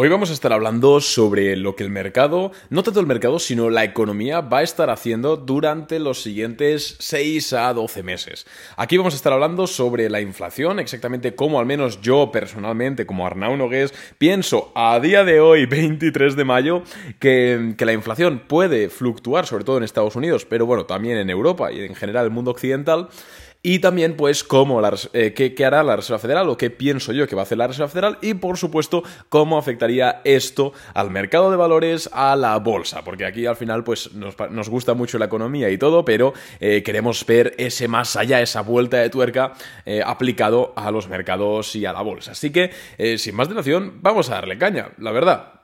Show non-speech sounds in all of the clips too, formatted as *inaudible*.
Hoy vamos a estar hablando sobre lo que el mercado, no tanto el mercado, sino la economía va a estar haciendo durante los siguientes 6 a 12 meses. Aquí vamos a estar hablando sobre la inflación, exactamente cómo al menos yo personalmente, como Arnau Nogués, pienso a día de hoy, 23 de mayo, que, que la inflación puede fluctuar, sobre todo en Estados Unidos, pero bueno, también en Europa y en general el mundo occidental. Y también, pues, cómo eh, qué, hará la Reserva Federal o qué pienso yo que va a hacer la Reserva Federal y, por supuesto, cómo afectaría esto al mercado de valores, a la bolsa. Porque aquí, al final, pues, nos, gusta mucho la economía y todo, pero eh, queremos ver ese más allá, esa vuelta de tuerca eh, aplicado a los mercados y a la bolsa. Así que, sin más dilación, vamos a darle caña, la verdad.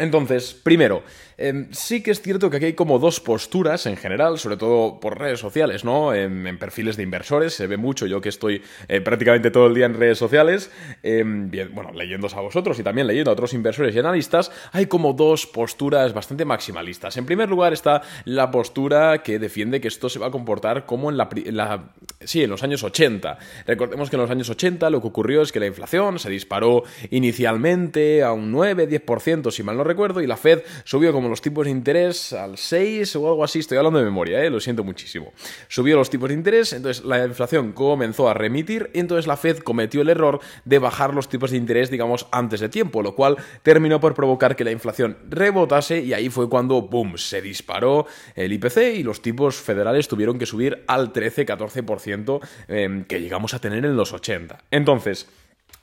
Entonces, primero, em, sí que es cierto que aquí hay como dos posturas en general, sobre todo por redes sociales, ¿no? En, perfiles de inversores, se ve mucho, yo que estoy eh, prácticamente todo el día en redes sociales, em, bueno, leyéndose a vosotros y también leyendo a otros inversores y analistas, hay como dos posturas bastante maximalistas. En primer lugar está la postura que defiende que esto se va a comportar como en la, la sí, en los años 80. Recordemos que en los años 80 lo que ocurrió es que la inflación se disparó inicialmente a un 9-10%, si mal no recuerdo, y la Fed subió como los tipos de interés al 6 o algo así, estoy hablando de memoria, ¿eh? lo siento muchísimo. Subió los tipos de interés, entonces la inflación comenzó a remitir, y entonces la Fed cometió el error de bajar los tipos de interés, digamos, antes de tiempo, lo cual terminó por provocar que la inflación rebotase y ahí fue cuando, boom, se disparó el IPC y los tipos federales tuvieron que subir al 13-14% eh, que llegamos a tener en los 80. Entonces,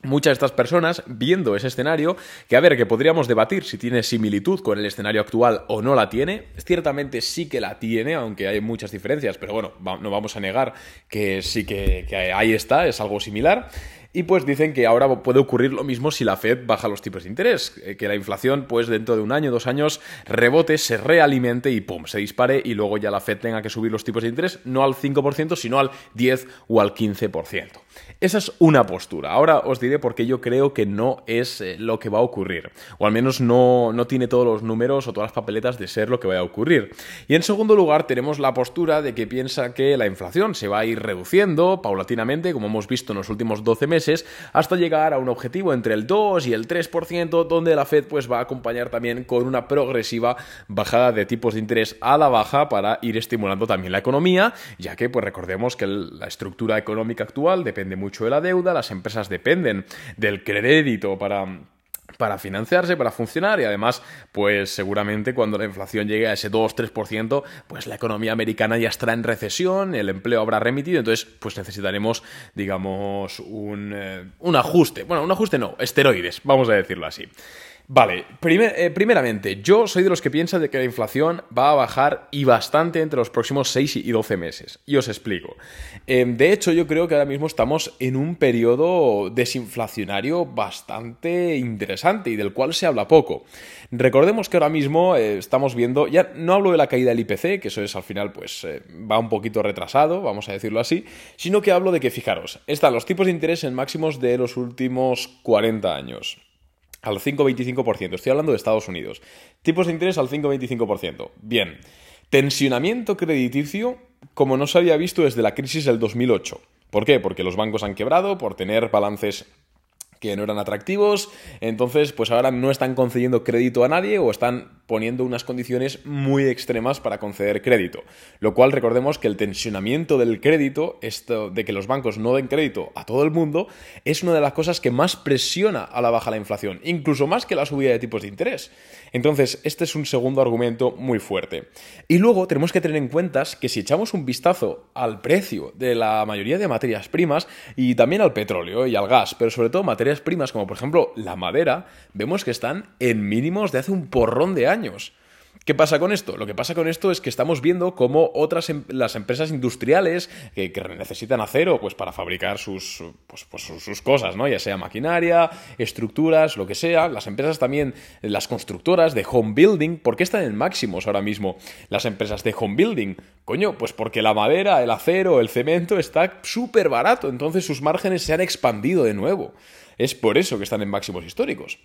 muchas de estas personas viendo ese escenario, que a ver, que podríamos debatir si tiene similitud con el escenario actual o no la tiene, ciertamente sí que la tiene, aunque hay muchas diferencias, pero bueno, no vamos a negar que sí que ahí está, es algo similar. Y pues dicen que ahora puede ocurrir lo mismo si la Fed baja los tipos de interés, eh, que la inflación pues dentro de un año, dos años, rebote, se realimente y pum, se dispare y luego ya la Fed tenga que subir los tipos de interés no al 5%, sino al 10 o al 15%. Esa es una postura. Ahora os diré por qué yo creo que no es eh, lo que va a ocurrir, o al menos no, no tiene todos los números o todas las papeletas de ser lo que va a ocurrir. Y en segundo lugar tenemos la postura de que piensa que la inflación se va a ir reduciendo paulatinamente, como hemos visto en los últimos 12 meses, hasta llegar a un objetivo entre el 2 y el 3%, donde la Fed pues va a acompañar también con una progresiva bajada de tipos de interés a la baja para ir estimulando también la economía, ya que pues recordemos que la estructura económica actual depende mucho de la deuda, las empresas dependen del crédito para para financiarse, para funcionar y además, pues seguramente cuando la inflación llegue a ese 2-3%, pues la economía americana ya estará en recesión, el empleo habrá remitido, entonces pues necesitaremos, digamos, un, eh, un ajuste. Bueno, un ajuste no, esteroides, vamos a decirlo así. Vale, eh, primeramente, yo soy de los que piensan de que la inflación va a bajar y bastante entre los próximos 6 y 12 meses. Y os explico. Em, de hecho, yo creo que ahora mismo estamos en un periodo desinflacionario bastante interesante y del cual se habla poco. Recordemos que ahora mismo eh, estamos viendo, ya no hablo de la caída del IPC, que eso es al final pues eh, va un poquito retrasado, vamos a decirlo así, sino que hablo de que, fijaros, están los tipos de interés en máximos de los últimos 40 años al 5,25%. Estoy hablando de Estados Unidos. Tipos de interés al 5,25%. Bien. Tensionamiento crediticio como no se había visto desde la crisis del 2008. ¿Por qué? Porque los bancos han quebrado por tener balances que no eran atractivos, entonces pues ahora no están concediendo crédito a nadie o están poniendo unas condiciones muy extremas para conceder crédito. Lo cual recordemos que el tensionamiento del crédito, esto de que los bancos no den crédito a todo el mundo, es una de las cosas que más presiona a la baja la inflación, incluso más que la subida de tipos de interés. Entonces, este es un segundo argumento muy fuerte. Y luego tenemos que tener en cuenta que si echamos un vistazo al precio de la mayoría de materias primas y también al petróleo y al gas, pero sobre todo materias primas como por ejemplo la madera, vemos que están en mínimos de hace un porrón de años. ¿Qué pasa con esto? Lo que pasa con esto es que estamos viendo cómo otras em, las empresas industriales que, necesitan acero pues para fabricar sus, pues, pues sus, cosas, ¿no? Ya sea maquinaria, estructuras, lo que sea. Las empresas también, las constructoras de home building, ¿por qué están en máximos ahora mismo las empresas de home building? Coño, pues porque la madera, el acero, el cemento está súper barato, entonces sus márgenes se han expandido de nuevo. Es por eso que están en máximos históricos.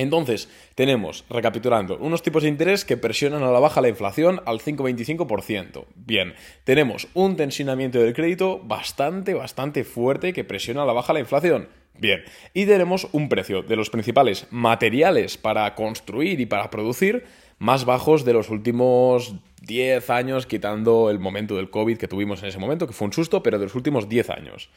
Entonces, tenemos, recapitulando, unos tipos de interés que presionan a la baja la inflación al 5,25%. Bien, tenemos un tensionamiento del crédito bastante, bastante fuerte que presiona a la baja la inflación. Bien, y tenemos un precio de los principales materiales para construir y para producir más bajos de los últimos 10 años, quitando el momento del COVID que tuvimos en ese momento, que fue un susto, pero de los últimos 10 años.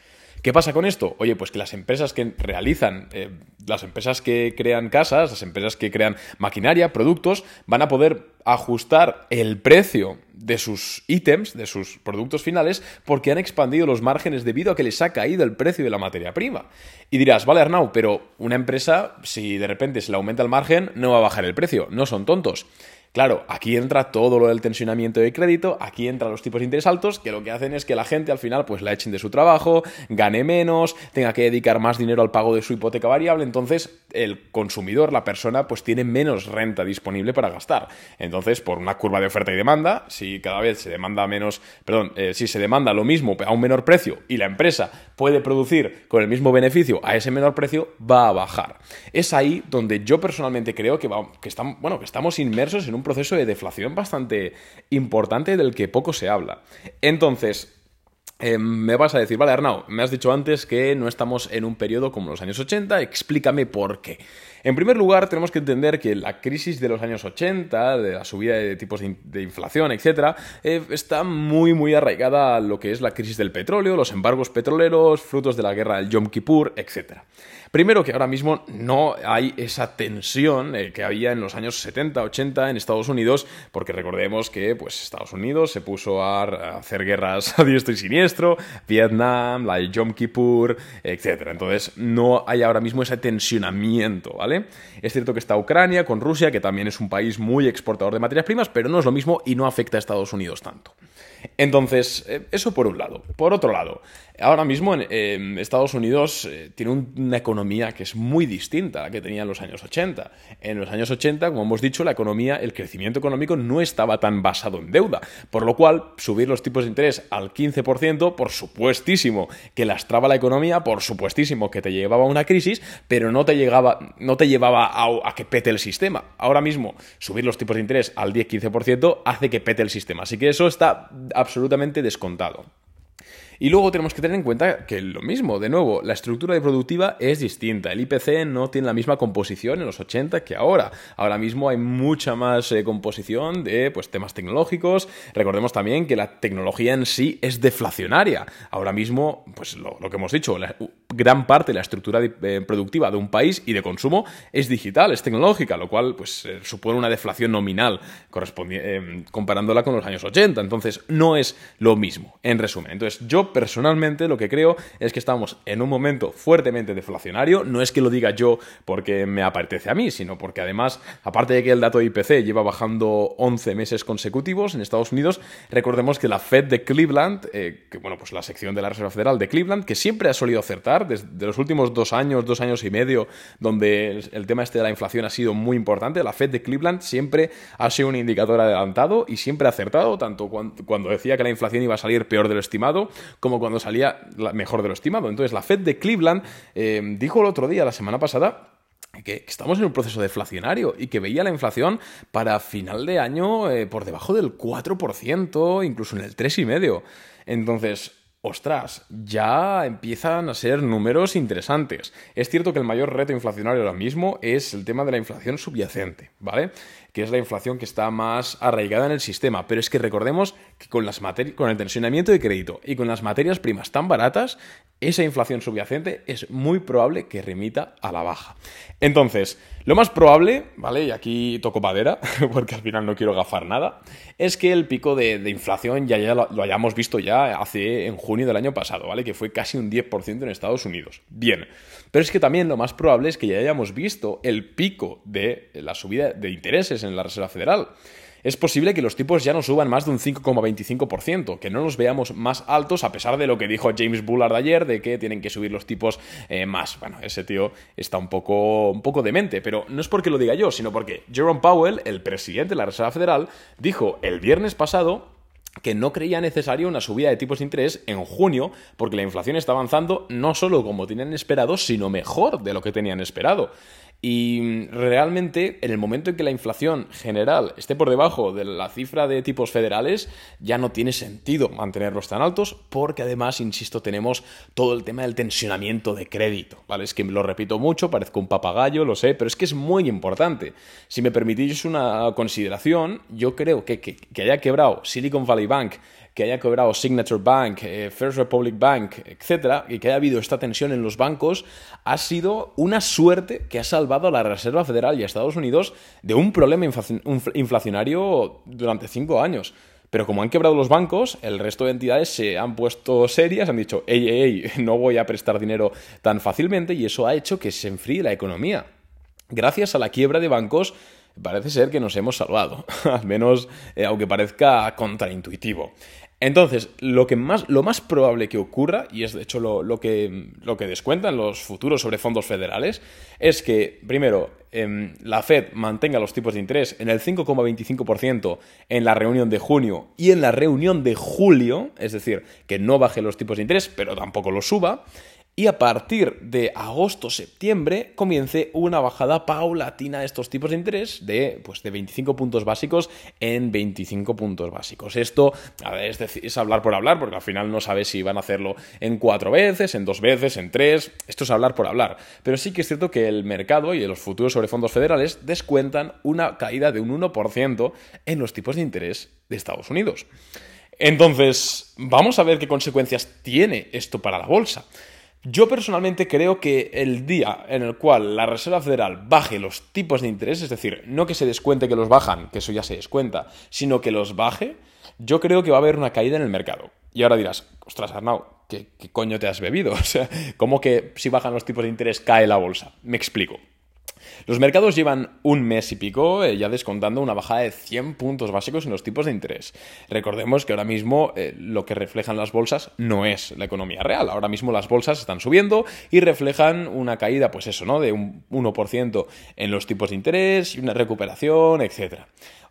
¿Qué pasa con esto? Oye, pues que las empresas que realizan, eh, las empresas que crean casas, las empresas que crean maquinaria, productos, van a poder ajustar el precio de sus ítems, de sus productos finales, porque han expandido los márgenes debido a que les ha caído el precio de la materia prima. Y dirás, vale Arnau, pero una empresa, si de repente se le aumenta el margen, no va a bajar el precio, no son tontos. Claro, aquí entra todo lo del tensionamiento de crédito, aquí entran los tipos de interés altos, que lo que hacen es que la gente al final pues la echen de su trabajo, gane menos, tenga que dedicar más dinero al pago de su hipoteca variable, entonces el consumidor, la persona, pues tiene menos renta disponible para gastar. Entonces, por una curva de oferta y demanda, si cada vez se demanda menos, perdón, eh, si se demanda lo mismo a un menor precio y la empresa puede producir con el mismo beneficio a ese menor precio, va a bajar. Es ahí donde yo personalmente creo que, que, estamos, bueno, que estamos inmersos en un proceso de deflación bastante importante del que poco se habla. Entonces, eh, me vas a decir, vale, Arnau, me has dicho antes que no estamos en un periodo como los años 80, explícame por qué. En primer lugar, tenemos que entender que la crisis de los años 80, de la subida de tipos de, inflación, etc., eh, está muy, muy arraigada a lo que es la crisis del petróleo, los embargos petroleros, frutos de la guerra del Yom Kippur, etc. Primero que ahora mismo no hay esa tensión eh, que había en los años 70, 80 en Estados Unidos, porque recordemos que pues, Estados Unidos se puso a hacer guerras *laughs* a diestro y siniestro, Vietnam, la Yom Kippur, etc. Entonces no hay ahora mismo ese tensionamiento, ¿vale? Es cierto que está Ucrania con Rusia, que también es un país muy exportador de materias primas, pero no es lo mismo y no afecta a Estados Unidos tanto. Entonces, eh, eso por un lado. Por otro lado, Ahora mismo en Estados Unidos eh, tiene una economía que es muy distinta a la que tenía en los años 80. En los años 80, como hemos dicho, la economía, el crecimiento económico no estaba tan basado en deuda, por lo cual subir los tipos de interés al 15%, por supuestísimo que lastraba la economía, por supuestísimo que te llevaba a una crisis, pero no te, llegaba, no te llevaba a, a que pete el sistema. Ahora mismo, subir los tipos de interés al 10-15% hace que pete el sistema, así que eso está absolutamente descontado. Y luego tenemos que tener en cuenta que lo mismo, de nuevo, la estructura productiva es distinta. El IPC no tiene la misma composición en los 80 que ahora. Ahora mismo hay mucha más eh, composición de pues, temas tecnológicos. Recordemos también que la tecnología en sí es deflacionaria. Ahora mismo, pues lo, que hemos dicho, la, gran parte de la estructura eh, productiva de un país y de consumo es digital, es tecnológica, lo cual pues, eh, supone una deflación nominal comparándola con los años 80. Entonces, no es lo mismo, en resumen. Entonces, yo personalmente lo que creo es que estamos en un momento fuertemente deflacionario. No es que lo diga yo porque me apetece a mí, sino porque además, aparte de que el dato de IPC lleva bajando 11 meses consecutivos en Estados Unidos, recordemos que la Fed de Cleveland, eh, que bueno, pues la sección de la Reserva Federal de Cleveland, que siempre ha solido acertar desde los últimos dos años, dos años y medio, donde el tema este de la inflación ha sido muy importante, la Fed de Cleveland siempre ha sido un indicador adelantado y siempre ha acertado, tanto cuando decía que la inflación iba a salir peor de lo estimado, como cuando salía mejor de lo estimado. Entonces, la Fed de Cleveland eh, dijo el otro día, la semana pasada, que estamos en un proceso deflacionario y que veía la inflación para final de año eh, por debajo del 4%, incluso en el 3,5%. Entonces, ostras, ya empiezan a ser números interesantes. Es cierto que el mayor reto inflacionario ahora mismo es el tema de la inflación subyacente, ¿vale? que es la inflación que está más arraigada en el sistema. Pero es que recordemos que con, las con el tensionamiento de crédito y con las materias primas tan baratas, esa inflación subyacente es muy probable que remita a la baja. Entonces, lo más probable, ¿vale? Y aquí toco madera, *laughs* porque al final no quiero gafar nada, es que el pico de, inflación ya, ya lo, lo, hayamos visto ya hace en junio del año pasado, ¿vale? Que fue casi un 10% en Estados Unidos. Bien, pero es que también lo más probable es que ya hayamos visto el pico de la subida de intereses en la Reserva Federal. Es posible que los tipos ya no suban más de un 5,25%, que no los veamos más altos a pesar de lo que dijo James Bullard ayer de que tienen que subir los tipos eh, más. Bueno, ese tío está un poco, un poco demente, pero no es porque lo diga yo, sino porque Jerome Powell, el presidente de la Reserva Federal, dijo el viernes pasado que no creía necesario una subida de tipos de interés en junio porque la inflación está avanzando no solo como tenían esperado, sino mejor de lo que tenían esperado. Y realmente, en el momento en que la inflación general esté por debajo de la cifra de tipos federales, ya no tiene sentido mantenerlos tan altos, porque además, insisto, tenemos todo el tema del tensionamiento de crédito, ¿vale? Es que lo repito mucho, parezco un papagayo, lo sé, pero es que es muy importante. Si me permitís una consideración, yo creo que, que, que haya quebrado Silicon Valley Bank que haya quebrado Signature Bank, eh, First Republic Bank, etcétera, y que haya habido esta tensión en los bancos, ha sido una suerte que ha salvado a la Reserva Federal y a Estados Unidos de un problema inflacionario durante cinco años. Pero como han quebrado los bancos, el resto de entidades se han puesto serias, han dicho, ey, ey, ey, *laughs* no voy a prestar dinero tan fácilmente y eso ha hecho que se enfríe la economía. Gracias a la quiebra de bancos, parece ser que nos hemos salvado, *laughs* al menos eh, aunque parezca contraintuitivo. Entonces, lo, que más, lo más probable que ocurra, y es de hecho lo, que, lo que descuentan los futuros sobre fondos federales, es que, primero, em, la Fed mantenga los tipos de interés en el 5,25% en la reunión de junio y en la reunión de julio, es decir, que no baje los tipos de interés, pero tampoco los suba y a partir de agosto-septiembre comience una bajada paulatina de estos tipos de interés de, pues, de 25 puntos básicos en 25 puntos básicos. Esto es, hablar por hablar, porque al final no sabes si van a hacerlo en cuatro veces, en dos veces, en tres. Esto es hablar por hablar. Pero sí que es cierto que el mercado y los futuros sobre fondos federales descuentan una caída de un 1% en los tipos de interés de Estados Unidos. Entonces, vamos a ver qué consecuencias tiene esto para la bolsa. Yo personalmente creo que el día en el cual la Reserva Federal baje los tipos de interés, es decir, no que se descuente que los bajan, que eso ya se descuenta, sino que los baje, yo creo que va a haber una caída en el mercado. Y ahora dirás, ostras, Arnau, ¿qué, qué coño te has bebido? *laughs* O sea, ¿cómo que si bajan los tipos de interés cae la bolsa? Me explico. Los mercados llevan un mes y pico eh, ya descontando una bajada de 100 puntos básicos en los tipos de interés. Recordemos que ahora mismo eh, lo que reflejan las bolsas no es la economía real. Ahora mismo las bolsas están subiendo y reflejan una caída, pues eso, ¿no? De un 1% en los tipos de interés y una recuperación, etc.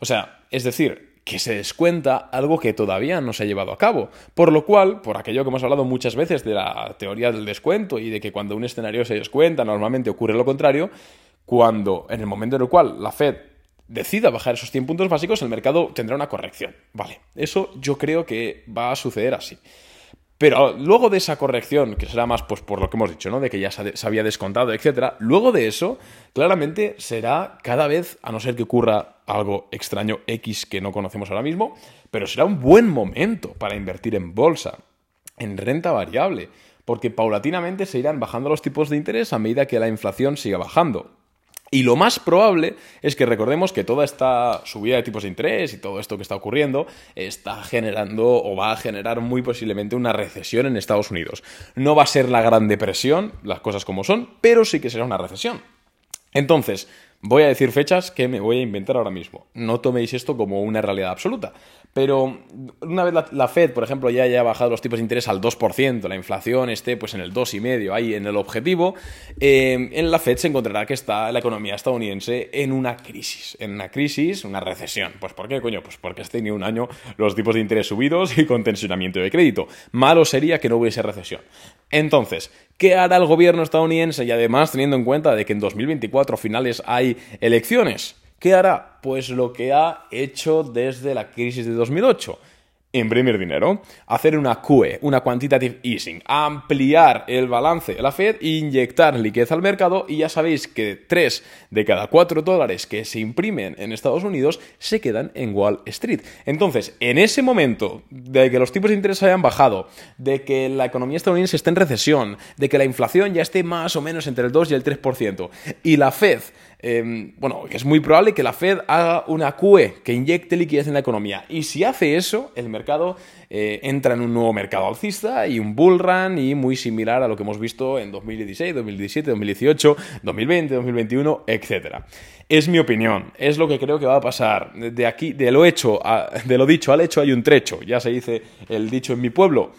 O sea, es decir, que se descuenta algo que todavía no se ha llevado a cabo. Por lo cual, por aquello que hemos hablado muchas veces de la teoría del descuento y de que cuando un escenario se descuenta normalmente ocurre lo contrario, cuando en el momento en el cual la Fed decida bajar esos 100 puntos básicos, el mercado tendrá una corrección. Vale, eso yo creo que va a suceder así. Pero luego de esa corrección, que será más pues, por lo que hemos dicho, ¿no? De que ya se, había descontado, etc. Luego de eso, claramente será cada vez, a no ser que ocurra algo extraño X que no conocemos ahora mismo, pero será un buen momento para invertir en bolsa, en renta variable, porque paulatinamente se irán bajando los tipos de interés a medida que la inflación siga bajando. Y lo más probable es que recordemos que toda esta subida de tipos de interés y todo esto que está ocurriendo está generando o va a generar muy posiblemente una recesión en Estados Unidos. No va a ser la gran depresión, las cosas como son, pero sí que será una recesión. Entonces, voy a decir fechas que me voy a inventar ahora mismo. No toméis esto como una realidad absoluta. Pero una vez la, Fed, por ejemplo, ya haya bajado los tipos de interés al 2%, la inflación esté pues en el 2,5%, ahí en el objetivo, eh, en la Fed se encontrará que está la economía estadounidense en una crisis, en una crisis, una recesión. Pues ¿por qué, coño? Pues porque has tenido un año los tipos de interés subidos y con tensionamiento de crédito. Malo sería que no hubiese recesión. Entonces, ¿qué hará el gobierno estadounidense? Y además, teniendo en cuenta de que en 2024 finales hay elecciones, ¿Qué hará? Pues lo que ha hecho desde la crisis de 2008 imprimir dinero, hacer una QE, una quantitative easing, ampliar el balance de la Fed, inyectar liquidez al mercado y ya sabéis que 3 de cada 4 dólares que se imprimen en Estados Unidos se quedan en Wall Street. Entonces, en ese momento de que los tipos de interés hayan bajado, de que la economía estadounidense esté en recesión, de que la inflación ya esté más o menos entre el 2 y el 3%, y la Fed Em, bueno, es muy probable que la Fed haga una QE, que inyecte liquidez en la economía. Y si hace eso, el mercado eh, entra en un nuevo mercado alcista y un bull run y muy similar a lo que hemos visto en 2016, 2017, 2018, 2020, 2021, etc. Es mi opinión, es lo que creo que va a pasar. De aquí, de lo hecho, de lo dicho al hecho hay un trecho, ya se dice el dicho en mi pueblo.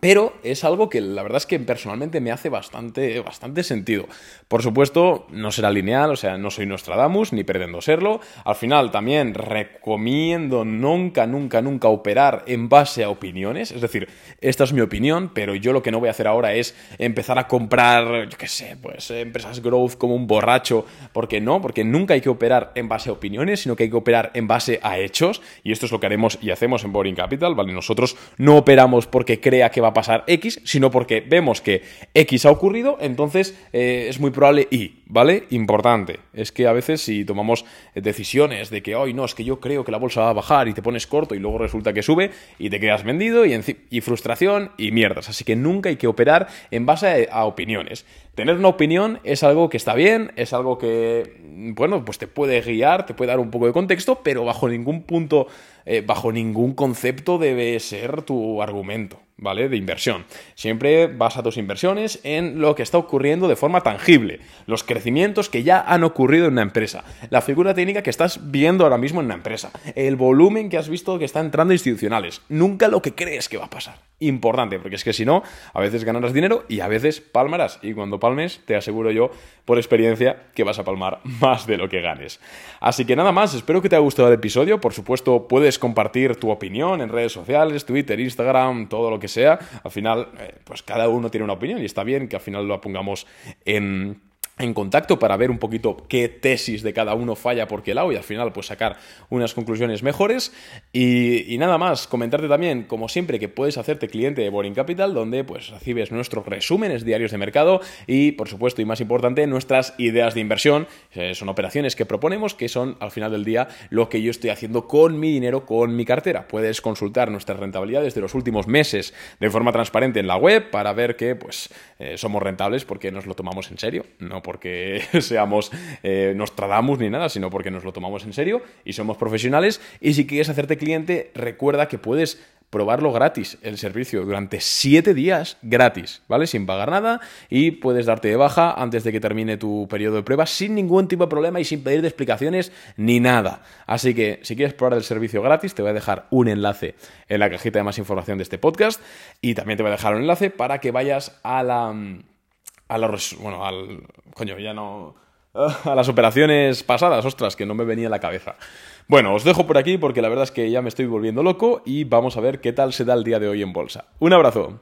Pero es algo que la verdad es que personalmente me hace bastante, bastante sentido. Por supuesto, no será lineal, o sea, no soy Nostradamus, ni pretendo serlo. Al final también recomiendo nunca, nunca, nunca operar en base a opiniones. Es decir, esta es mi opinión, pero yo lo que no voy a hacer ahora es empezar a comprar, yo qué sé, pues empresas growth como un borracho. ¿Por qué no? Porque nunca hay que operar en base a opiniones, sino que hay que operar en base a hechos. Y esto es lo que haremos y hacemos en Boring Capital, ¿vale? Nosotros no operamos porque crea que va a pasar X, sino porque vemos que X ha ocurrido, entonces eh, es muy probable Y, ¿vale? Importante. Es que a veces si tomamos decisiones de que hoy no, es que yo creo que la bolsa va a bajar y te pones corto y luego resulta que sube y te quedas vendido y, frustración y mierdas. Así que nunca hay que operar en base a, opiniones. Tener una opinión es algo que está bien, es algo que, bueno, pues te puede guiar, te puede dar un poco de contexto, pero bajo ningún punto, eh, bajo ningún concepto debe ser tu argumento. ¿Vale? De inversión. Siempre basa tus inversiones en lo que está ocurriendo de forma tangible, los crecimientos que ya han ocurrido en una empresa, la figura técnica que estás viendo ahora mismo en una empresa, el volumen que has visto que está entrando institucionales, nunca lo que crees que va a pasar. Importante, porque es que si no, a veces ganarás dinero y a veces palmarás. Y cuando palmes, te aseguro yo, por experiencia, que vas a palmar *laughs* más de lo que ganes. Así que nada más, espero que te haya gustado el episodio. Por supuesto, puedes compartir tu opinión en redes sociales, Twitter, Instagram, todo lo que sea, al final, eh, pues cada uno tiene una opinión y está bien que al final lo pongamos en en contacto para ver un poquito qué tesis de cada uno falla por qué lado y al final pues sacar unas conclusiones mejores y, nada más, comentarte también como siempre que puedes hacerte cliente de Boring Capital donde pues recibes nuestros resúmenes diarios de mercado y por supuesto y más importante nuestras ideas de inversión, eh, son operaciones que proponemos que son al final del día lo que yo estoy haciendo con mi dinero, con mi cartera. Puedes consultar nuestras rentabilidades de los últimos meses de forma transparente en la web para ver que pues eh, somos rentables porque nos lo tomamos en serio, no porque *laughs* seamos eh, Nostradamus ni nada, sino porque nos lo tomamos en serio y somos profesionales. Y si quieres hacerte cliente, recuerda que puedes probarlo gratis, el servicio, durante 7 días gratis, ¿vale? Sin pagar nada y puedes darte de baja antes de que termine tu periodo de prueba sin ningún tipo de problema y sin pedir explicaciones ni nada. Así que si quieres probar el servicio gratis, te voy a dejar un enlace en la cajita de más información de este podcast y también te voy a dejar un enlace para que vayas a la a los, bueno, al, coño, ya no, *laughs* a las operaciones pasadas, ostras, que no me venía a la cabeza. Bueno, os dejo por aquí porque la verdad es que ya me estoy volviendo loco y vamos a ver qué tal se da el día de hoy en bolsa. Un abrazo.